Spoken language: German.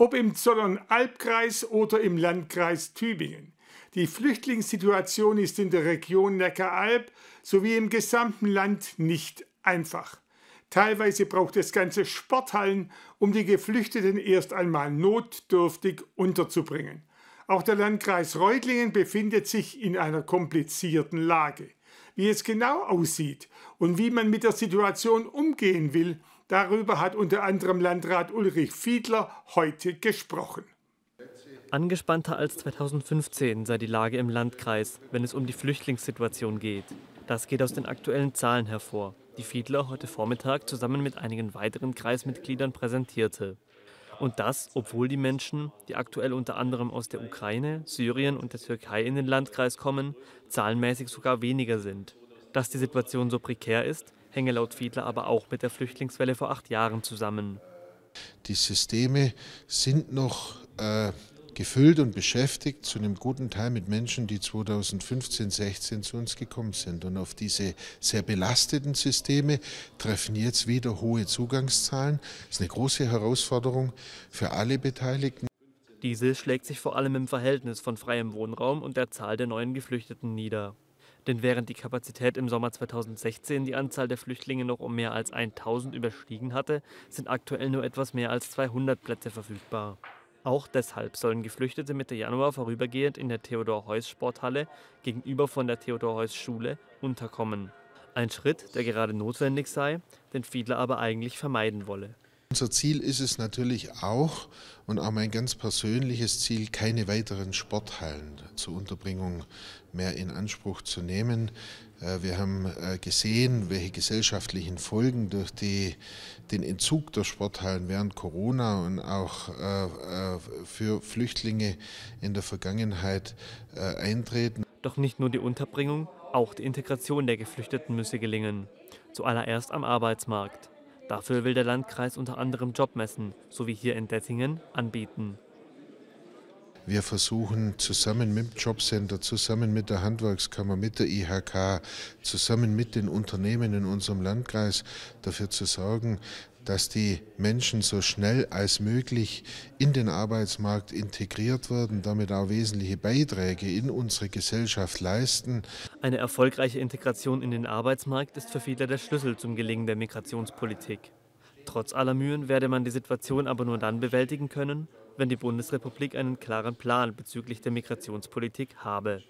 ob im Zollern-Albkreis oder im Landkreis Tübingen. Die Flüchtlingssituation ist in der Region Neckaralb sowie im gesamten Land nicht einfach. Teilweise braucht es ganze Sporthallen, um die Geflüchteten erst einmal notdürftig unterzubringen. Auch der Landkreis Reutlingen befindet sich in einer komplizierten Lage. Wie es genau aussieht und wie man mit der Situation umgehen will, darüber hat unter anderem Landrat Ulrich Fiedler heute gesprochen. Angespannter als 2015 sei die Lage im Landkreis, wenn es um die Flüchtlingssituation geht. Das geht aus den aktuellen Zahlen hervor, die Fiedler heute Vormittag zusammen mit einigen weiteren Kreismitgliedern präsentierte. Und das, obwohl die Menschen, die aktuell unter anderem aus der Ukraine, Syrien und der Türkei in den Landkreis kommen, zahlenmäßig sogar weniger sind. Dass die Situation so prekär ist, hänge laut Fiedler aber auch mit der Flüchtlingswelle vor acht Jahren zusammen. Die Systeme sind noch äh, gefüllt und beschäftigt, zu einem guten Teil mit Menschen, die 2015, 16 zu uns gekommen sind. Und auf diese sehr belasteten Systeme treffen jetzt wieder hohe Zugangszahlen. Das ist eine große Herausforderung für alle Beteiligten. Diese schlägt sich vor allem im Verhältnis von freiem Wohnraum und der Zahl der neuen Geflüchteten nieder. Denn während die Kapazität im Sommer 2016 die Anzahl der Flüchtlinge noch um mehr als 1000 überstiegen hatte, sind aktuell nur etwas mehr als 200 Plätze verfügbar. Auch deshalb sollen Geflüchtete Mitte Januar vorübergehend in der Theodor-Heuss-Sporthalle gegenüber von der Theodor-Heuss-Schule unterkommen. Ein Schritt, der gerade notwendig sei, den Fiedler aber eigentlich vermeiden wolle. Unser Ziel ist es natürlich auch und auch mein ganz persönliches Ziel, keine weiteren Sporthallen zur Unterbringung mehr in Anspruch zu nehmen. Äh, wir haben äh, gesehen, welche gesellschaftlichen Folgen durch die, den Entzug der Sporthallen während Corona und auch äh, für Flüchtlinge in der Vergangenheit eintreten. Doch nicht nur die Unterbringung, auch die Integration der Geflüchteten müsse gelingen. Zuallererst am Arbeitsmarkt. Dafür will der Landkreis unter anderem Jobmessen, so wie hier in Dettingen, anbieten. Wir versuchen zusammen mit dem Jobcenter, zusammen mit der Handwerkskammer, mit der IHK, zusammen mit den Unternehmen in unserem Landkreis dafür zu sorgen, dass die Menschen so schnell als möglich in den Arbeitsmarkt integriert werden, damit auch wesentliche Beiträge in unsere Gesellschaft leisten. Eine erfolgreiche Integration in den Arbeitsmarkt ist für viele der Schlüssel zum Gelingen der Migrationspolitik. Trotz aller Mühen werde man die Situation aber nur dann bewältigen können, wenn die Bundesrepublik einen klaren Plan bezüglich der Migrationspolitik habe.